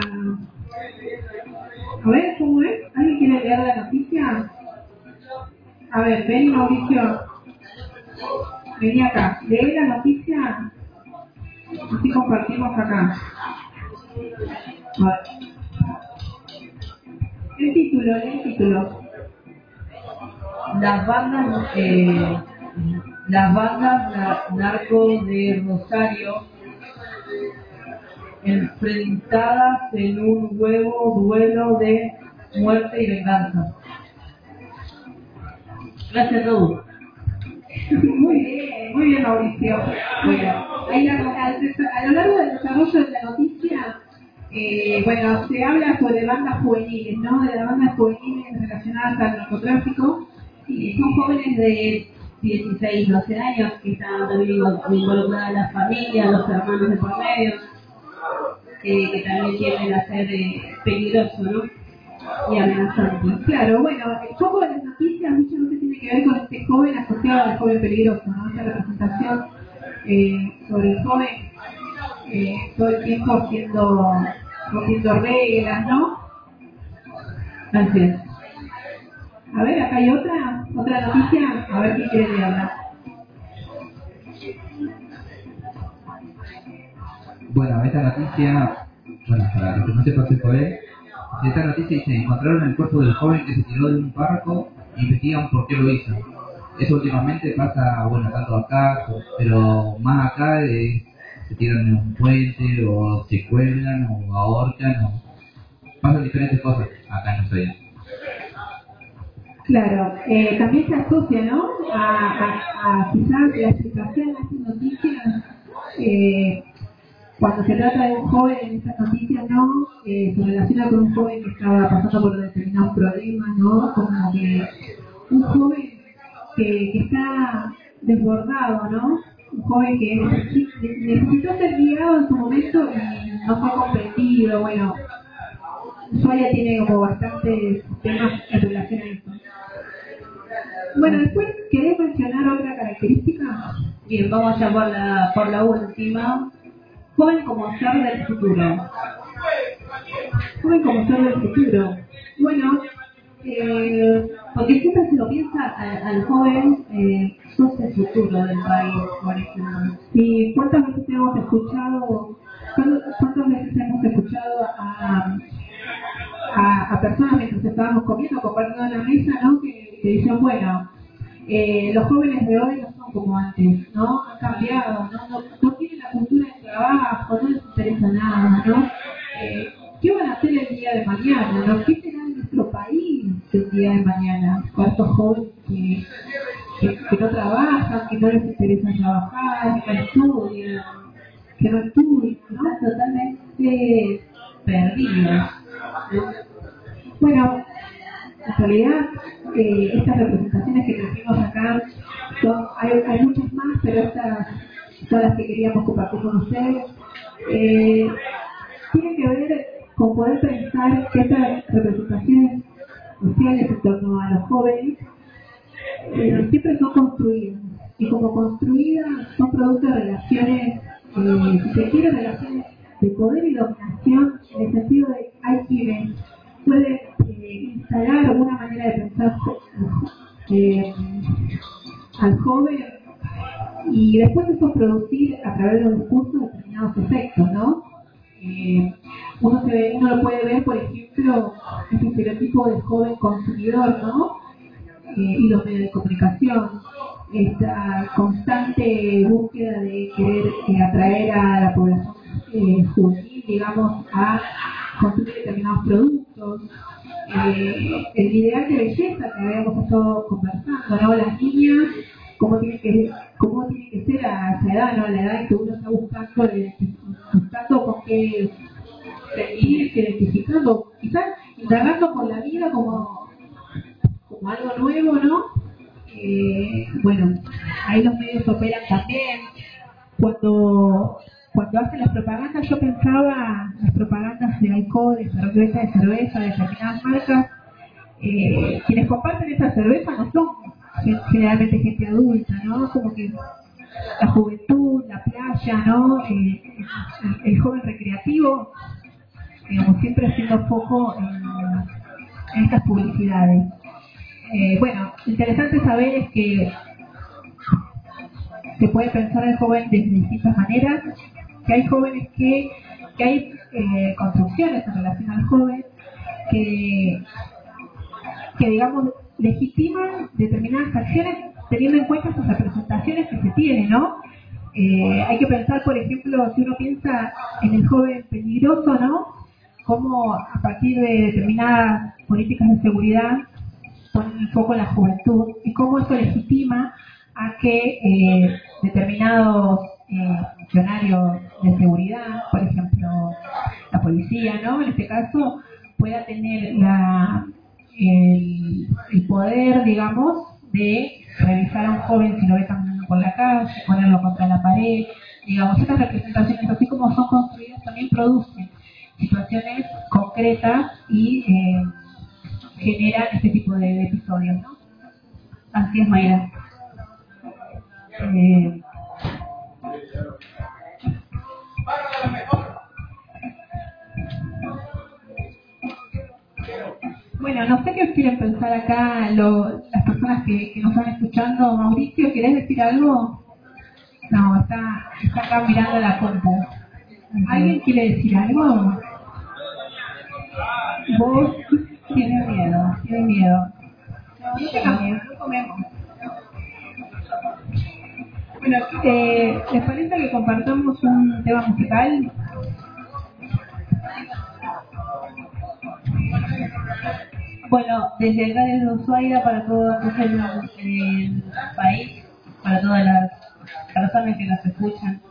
a ver, ¿cómo es? ¿Alguien quiere leer la noticia? A ver, ven Mauricio, vení acá, lee la noticia, así compartimos acá. A ver. El título, el título. las bandas eh, las bandas na- narco de Rosario enfrentadas en un huevo duelo de muerte y venganza. Gracias, Raúl. Muy bien, muy bien Mauricio. Bueno, ahí a, a- lo largo del desarrollo de la noticia, eh, bueno, se habla sobre bandas juveniles, ¿no? De las bandas juveniles relacionadas al narcotráfico. Y son jóvenes de 16, 12 años que están también involucradas las familias, los hermanos de por medio, que, que también quieren hacer eh, peligroso, ¿no? Y amenazante. Claro, bueno, el foco de las noticias muchas veces tiene que ver con este joven asociado al joven peligroso, ¿no? Esta representación eh, sobre el joven eh, todo el tiempo haciendo, rompiendo reglas, ¿no? Así. A ver, acá hay otra, otra noticia, a ver quién quiere leerla. Bueno, esta noticia, bueno, para los que no sepan qué fue, esta noticia dice, encontraron el cuerpo del joven que se tiró de un barco e investigan por qué lo hizo. Eso últimamente pasa, bueno, tanto acá, pero más acá eh, se tiran en un puente o se cuelgan o ahorcan o pasan diferentes cosas acá en Ushuaia. Claro, eh, también se asocia, ¿no? A, a, a quizás la explicación de noticias, eh, cuando se trata de un joven en estas noticias, ¿no? Eh, se relaciona con un joven que estaba pasando por determinados problemas, ¿no? Como que un joven que, está desbordado, ¿no? Un joven que necesi- necesitó ser guiado en su momento y no fue comprendido, bueno. Ushuaia tiene como bastantes temas en relación a esto. Bueno, después, ¿querés mencionar otra característica? Bien, vamos ya por la, por la última. Joven como ser del futuro. Joven como ser del futuro. Bueno, Eh, porque siempre se lo piensa al, joven, eh, sos el futuro del país, por ejemplo. ¿Y cuántas veces hemos escuchado, cuántas veces hemos escuchado a, a, personas mientras estábamos comiendo, compartiendo en la mesa, ¿no? Que, que bueno, eh, los jóvenes de hoy no son como antes, ¿no? Han cambiado, ¿no? No, no tienen la cultura del trabajo, no les interesa nada, ¿no? Eh, ¿Qué van a hacer el día de mañana? ¿no? ¿Qué será nuestro país el día de mañana? Con estos jóvenes que, que, que no trabajan, que no les interesa trabajar, que no estudian, que no estudian, ¿no? Totalmente perdidos. Bueno, en realidad, eh, estas representaciones que trajimos acá, son, hay, hay muchas más, pero estas son las que queríamos compartir con ustedes. Eh, tienen que ver con poder pensar que estas representaciones sociales en torno a los jóvenes eh, siempre son construidas. Y como construidas son producto de relaciones, eh, si se quiere, relaciones de poder y dominación, en el sentido de hay quienes pueden instalar una manera de pensar eh, al joven y después eso producir a través de los discursos determinados efectos, ¿no? Eh, uno, se ve, uno lo puede ver, por ejemplo, ese estereotipo del joven consumidor, ¿no? Eh, y los medios de comunicación, esta constante búsqueda de querer eh, atraer a la población juvenil, digamos, a consumir determinados productos, eh, el ideal de belleza que habíamos estado conversando, ¿no? Las niñas, cómo tienen que, cómo tiene que ser a esa edad, ¿no? La edad en que uno está buscando, eh, buscando con qué seguir, identificando, quizás indagando por la vida como, como algo nuevo, ¿no? Eh, bueno, ahí los medios operan también. Cuando cuando hacen las propagandas, yo pensaba las propagandas de alcohol, de cerveza, de cerveza, de determinadas marcas. Eh, quienes comparten esa cerveza no son gen- generalmente gente adulta, ¿no? Como que la juventud, la playa, ¿no? Eh, el, joven recreativo, digamos, siempre haciendo foco en, en estas publicidades. Eh, bueno, interesante saber es que se puede pensar al joven de distintas maneras, que hay jóvenes que, que hay eh, construcciones en relación al joven que, que digamos legitiman determinadas acciones teniendo en cuenta esas representaciones que se tienen, ¿no? Eh, hay que pensar, por ejemplo, si uno piensa en el joven peligroso, ¿no? Cómo a partir de determinadas políticas de seguridad ponen el foco en la juventud y cómo eso legitima a que eh, determinados eh, de seguridad, por ejemplo la policía, ¿no? En este caso pueda tener la, el, poder, digamos, de revisar a un joven si lo ve caminando por la calle, ponerlo contra la pared, digamos, estas representaciones, así como son construidas, también producen situaciones concretas y eh, generan este tipo de, de episodios, ¿no? Así es, Mayra. Eh, bueno, no sé qué quieren pensar acá lo- las personas que, que nos están escuchando. Mauricio, ¿querés decir algo? No, está, está acá mirando la compu. ¿Alguien quiere decir algo? Vos tienes miedo, tienes miedo. No, no tengas miedo, no comemos. Bueno, eh, ¿les parece que compartamos un tema musical? Bueno, desde acá desde Ushuaia para todo el, el país, para todas las personas que nos escuchan.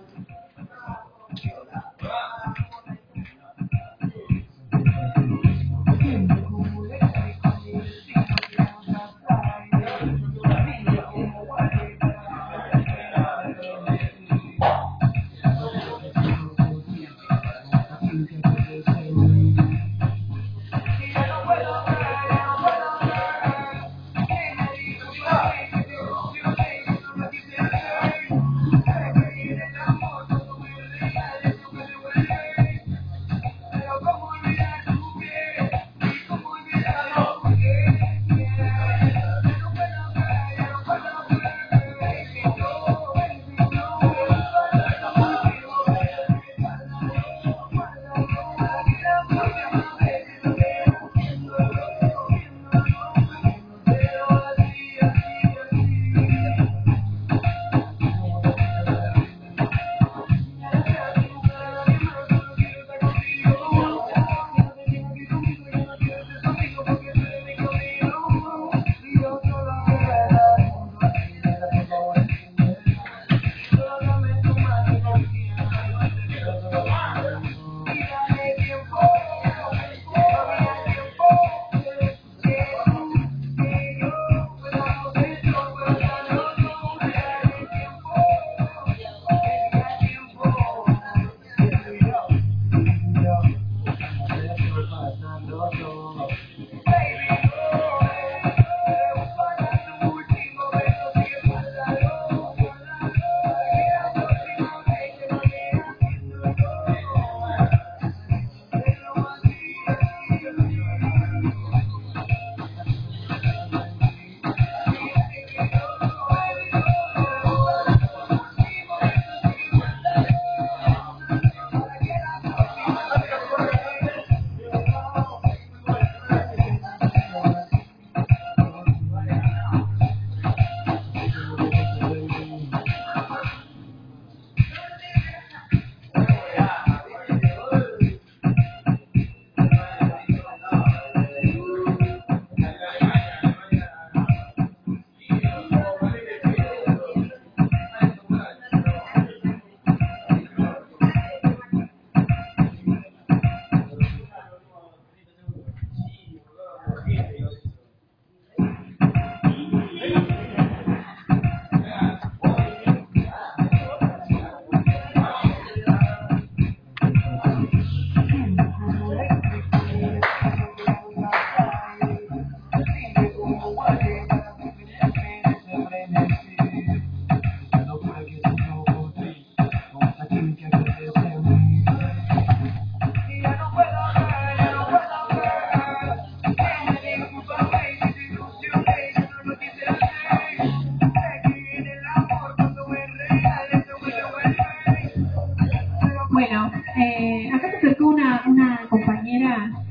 Compañera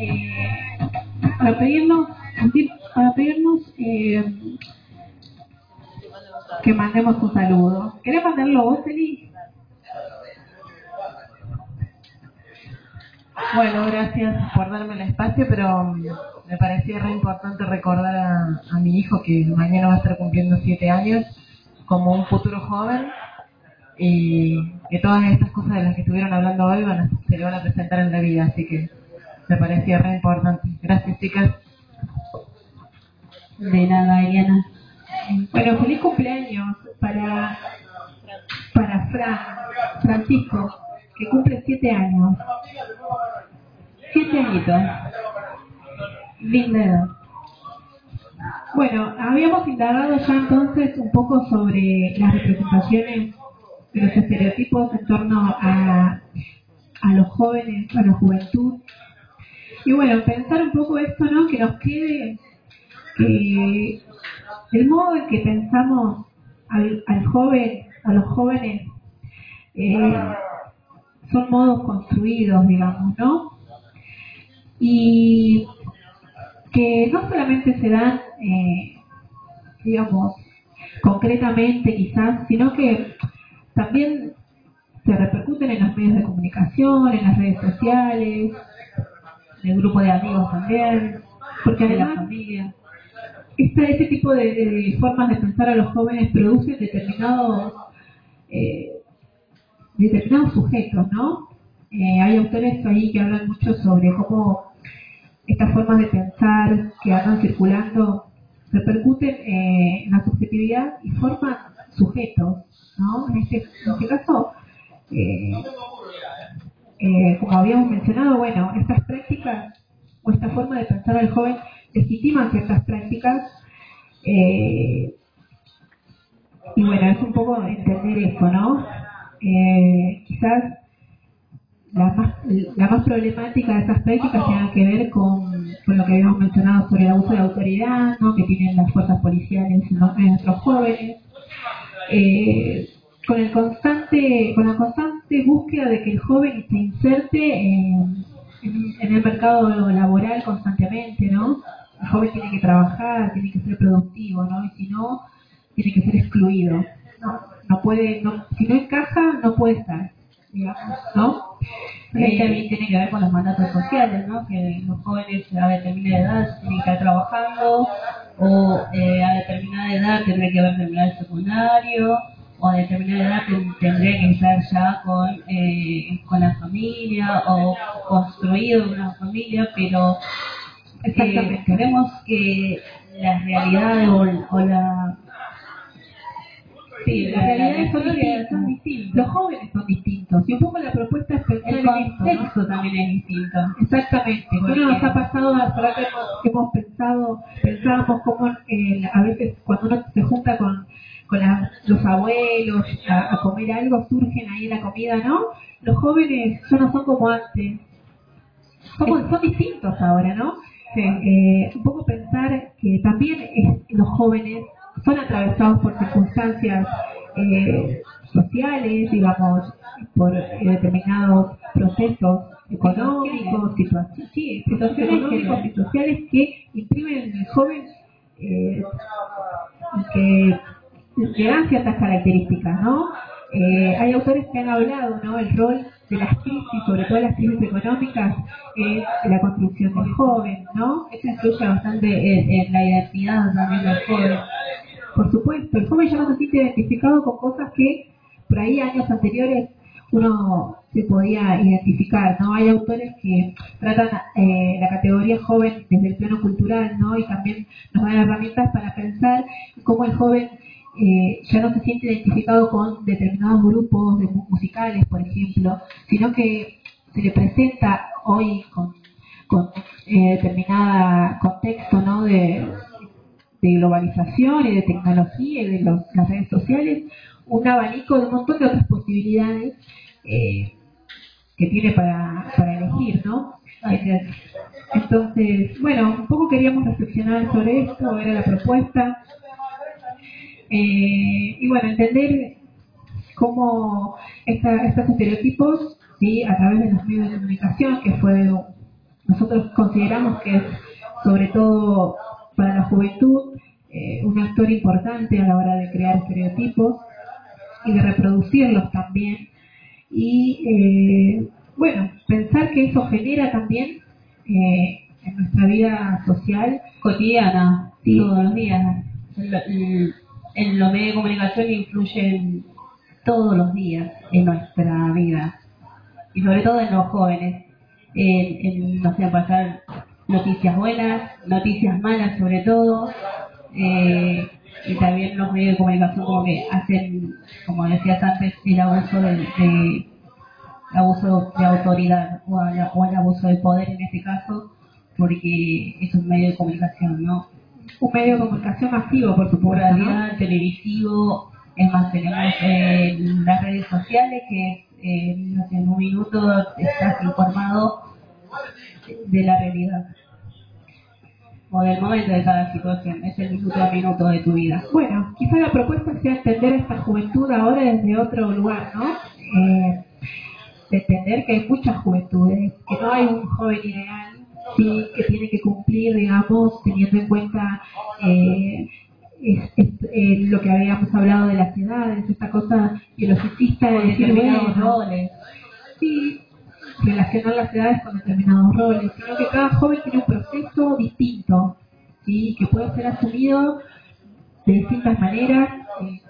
eh, para pedirnos, para pedirnos eh, que mandemos un saludo. ¿Querés mandarlo vos, Eli? Bueno, gracias por darme el espacio, pero me parecía re importante recordar a, a mi hijo que mañana va a estar cumpliendo siete años como un futuro joven y que todas estas cosas de las que estuvieron hablando hoy van a, se le van a presentar en la vida, así que me parecía re importante. Gracias, chicas. De nada, Eliana. Bueno, feliz cumpleaños para, para Fran, Francisco, que cumple siete años. Siete añitos. Linda edad. Bueno, habíamos indagado ya entonces un poco sobre las representaciones de los estereotipos en torno a, a los jóvenes, a la juventud. Y bueno, pensar un poco esto, ¿no? Que nos quede que el modo en que pensamos al, al joven, a los jóvenes, eh, son modos construidos, digamos, ¿no? Y que no solamente se dan, eh, digamos, concretamente quizás, sino que también se repercuten en los medios de comunicación, en las redes sociales, en el grupo de amigos también, porque además la familia. Este, este tipo de, de, formas de pensar a los jóvenes producen determinados eh, determinados sujetos, ¿no? Eh, hay autores ahí que hablan mucho sobre cómo estas formas de pensar que andan circulando repercuten eh, en la subjetividad y forman sujetos, ¿no? En este, en este caso, eh, eh, como habíamos mencionado, bueno, estas prácticas o esta forma de pensar al joven legitiman ciertas prácticas eh, y bueno, es un poco entender eso, ¿no? Eh, quizás la más, la más problemática de estas prácticas tiene que ver con, con, lo que habíamos mencionado sobre el abuso de autoridad, ¿no? que tienen las fuerzas policiales en nuestros jóvenes, eh, con el constante, con la constante búsqueda de que el joven se inserte en, en, en el mercado laboral constantemente, ¿no? El joven tiene que trabajar, tiene que ser productivo, ¿no? Y si no, tiene que ser excluido. No, no puede, no, si no encaja, no puede estar, digamos, ¿no? Eh, también tiene que ver con los mandatos sociales, ¿no? Que los jóvenes a determinada edad tienen que estar trabajando, o eh, a determinada edad tendré que haber terminado el secundario, o a determinada edad tendré que estar ya con, eh, con la familia, o construido una familia, pero eh, queremos que las realidades o, o la Sí, las realidades son, distintas. son distintas. Los jóvenes son distintos. Y un poco la propuesta es pensar el también es distinto. Exactamente. Bueno, nos ha pasado hasta que hemos, hemos pensado, pensábamos cómo eh, a veces cuando uno se junta con, con la, los abuelos a, a, comer algo, surgen ahí la comida, ¿no? Los jóvenes ya no son como antes. Somos, son distintos ahora, ¿no? Sí. Eh, un poco pensar que también es, los jóvenes son atravesados por circunstancias eh, sociales, digamos, por eh, determinados procesos económicos, situaciones, sí, situaciones económicos y sociales que imprimen en el joven eh, que dan ciertas características, ¿no? Eh, hay autores que han hablado, ¿no? El rol de las crisis, sobre todo las crisis económicas, en la construcción del joven, ¿no? Eso influye bastante en, en la identidad también del joven. Por supuesto, el joven ya no se siente identificado con cosas que por ahí años anteriores uno se podía identificar, ¿no? Hay autores que tratan eh, la categoría joven desde el plano cultural, ¿no? Y también nos dan herramientas para pensar cómo el joven eh, ya no se siente identificado con determinados grupos de musicales, por ejemplo, sino que se le presenta hoy con, con eh, determinada contexto, ¿no? De, de globalización y de tecnología y de los, las redes sociales, un abanico de un montón de otras posibilidades eh, que tiene para, para elegir, ¿no? Entonces, bueno, un poco queríamos reflexionar sobre esto, era la propuesta. Eh, y bueno, entender cómo esta, estos estereotipos ¿sí? a través de los medios de comunicación, que fue, nosotros consideramos que es sobre todo para la juventud eh, un actor importante a la hora de crear estereotipos y de reproducirlos también. Y eh, bueno, pensar que eso genera también eh, en nuestra vida social cotidiana, todos los días. En, en los medios de comunicación influyen todos los días en nuestra vida y sobre todo en los jóvenes. En, en no sé, pasar noticias buenas, noticias malas sobre todo, eh, y también los medios de comunicación como que hacen, como decías antes, el abuso de, abuso de autoridad o, el abuso de poder en este caso, porque es un medio de comunicación, ¿no? Un medio de comunicación masivo, por supuesto, radial, televisivo, es más, tenemos eh, las redes sociales que eh, no sé, en un minuto estás informado de la realidad o del momento de cada situación, es el minuto a minuto de tu vida. Bueno, quizá la propuesta sea entender esta juventud ahora desde otro lugar, ¿no? Eh, de entender que hay muchas juventudes, que no hay un joven ideal, sí, que tiene que cumplir, digamos, teniendo en cuenta eh, es, es, eh, lo que habíamos hablado de las edades, esta cosa biologicista de decir, determinados roles. Sí, relacionar las edades con determinados roles, sino que cada joven tiene un proceso distinto, ¿sí? que puede ser asumido de distintas maneras. Eh,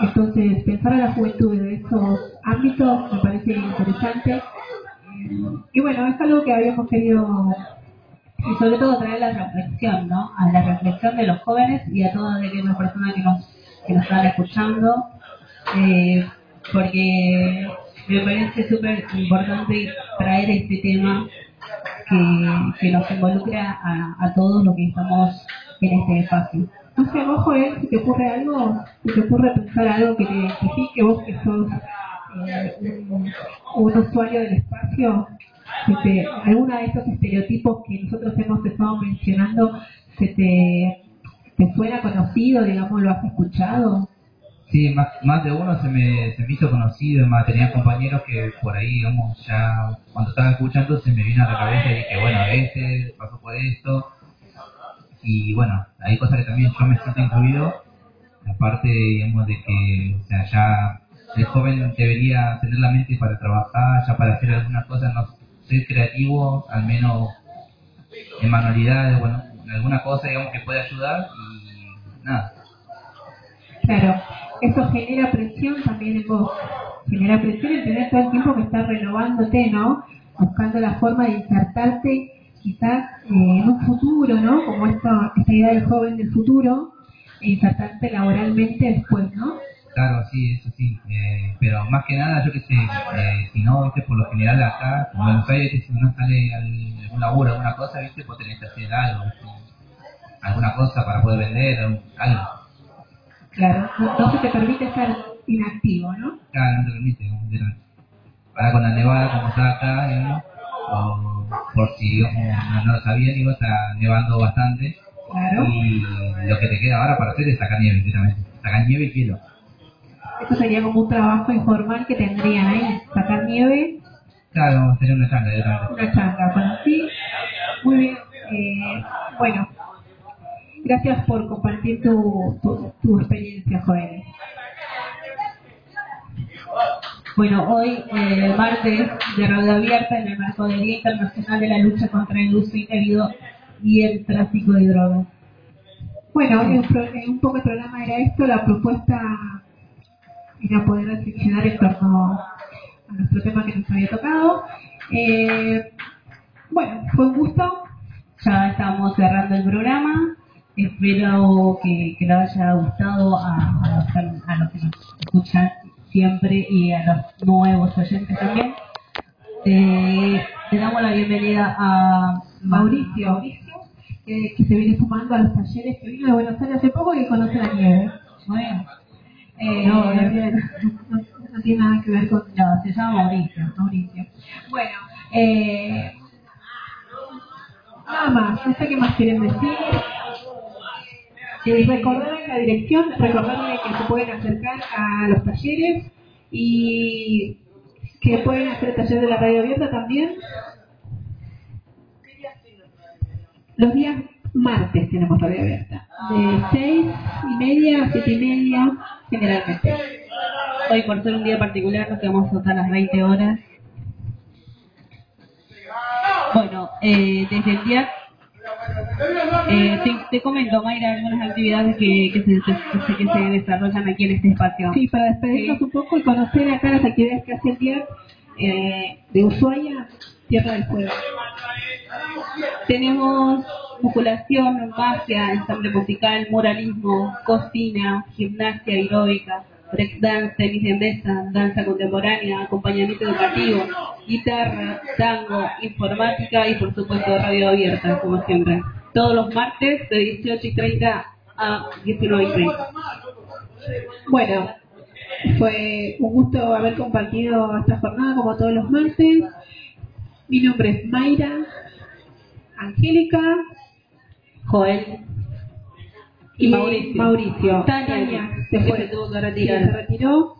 entonces, pensar a la juventud de estos ámbitos me parece interesante. Y bueno, es algo que habíamos querido y sobre todo traer la reflexión, ¿no? A la reflexión de los jóvenes y a todas aquellas personas que nos, que nos están escuchando, eh, porque me parece súper importante traer este tema que, que nos involucra a, a, todos los que estamos en este espacio. No sé, vos, Joel, si te ocurre algo, si te ocurre pensar algo que te identifique, vos que sos eh, un, usuario del espacio, se te, alguna de estos estereotipos que nosotros hemos estado mencionando se te, te suena conocido, digamos, lo has escuchado? Sí, más, más de uno se me, se me hizo conocido, más tenía compañeros que por ahí, digamos, ya cuando estaba escuchando se me vino a la cabeza y dije, bueno, este pasó por esto. Y bueno, hay cosas que también yo me siento incluido, aparte, digamos, de que, o sea, ya el joven debería tener la mente para trabajar, ya para hacer algunas cosas, no ser creativo, al menos en manualidades, bueno, en alguna cosa, digamos, que pueda ayudar y nada. Claro, eso genera presión también en vos, genera presión en tener todo el tiempo que estar renovándote, ¿no? Buscando la forma de insertarte quizás eh, en un futuro, ¿no? Como esta, esta idea del joven del futuro, e insertarte laboralmente después, ¿no? Claro, sí, eso sí. Eh, pero más que nada, yo que sé, eh, si no, viste, por lo general acá, como en Buenos si no sale algún laburo, alguna cosa, viste, pues tenés que hacer algo, ¿viste? alguna cosa para poder vender, algo. Claro, entonces te permite estar inactivo, ¿no? Claro, no te permite, como Ahora con la nevada, como está acá, o por si no lo sabía, digo, está nevando bastante. Claro. Y lo que te queda ahora para hacer es sacar nieve, directamente. Sacar nieve y hielo. Eso sería como un trabajo informal que tendrían ahí, sacar nieve. Claro, sería una changa directamente. Una changa, bueno, sí, muy bien. Eh, bueno, gracias por compartir tu, tu, tu experiencia, Joel. Bueno, hoy, eh, martes de Radio Abierta, en el marco del Día Internacional de la Lucha contra el Uso Indebido y el Tráfico de Drogas. Bueno, pro, un poco el programa era esto, la propuesta era poder reflexionar en torno a nuestro tema que nos había tocado. Eh, bueno, fue un gusto. Ya estamos cerrando el programa. Espero que, que les haya gustado a, a, los, a que nos escuchan siempre y a los nuevos oyentes también. Eh, le damos la bienvenida a Mauricio, Mauricio que, se viene sumando a los talleres que vino de Buenos Aires hace poco y conoce la nieve. Bueno, eh, no, no, tiene, nada que ver con... No, se llama Mauricio. Mauricio. Bueno, eh, nada más, no qué más quieren decir. Eh, recordarles la dirección, recordarles que se pueden acercar a los talleres y que pueden hacer el taller de la radio abierta también. Los días martes tenemos radio abierta, de seis y media a siete y media generalmente. Hoy por ser un día particular nos quedamos hasta las 20 horas. Bueno, eh, desde el día eh, te, te comento, Mayra, algunas actividades que, que, se, que, se desarrollan aquí en este espacio. Sí, para despedirnos un poco y conocer acá las actividades que hace el día eh, de Ushuaia, Tierra del Fuego. Tenemos musculación, magia, ensamble musical, muralismo, cocina, gimnasia aeróbica, breakdance, tenis de mesa, danza contemporánea, acompañamiento educativo, guitarra, tango, informática y por supuesto radio abierta, como siempre. Todos los martes de 18 y 30 a 19 y 30. Bueno, fue un gusto haber compartido esta jornada como todos los martes. Mi nombre es Mayra, Angélica, Joel y, Mauricio. Mauricio. Tania, se fue, se tuvo que Sí, se retiró.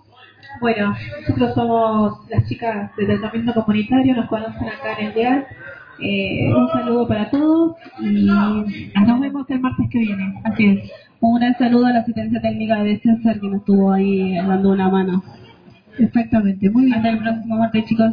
Bueno, nosotros somos las chicas del tratamiento comunitario, nos conocen acá en el DIAR. Eh, un saludo para todos y nos vemos el martes que viene. Así es. Un gran saludo a la asistencia técnica de César que nos estuvo ahí dando una mano. Exactamente, muy bien. Hasta el próximo martes, chicos.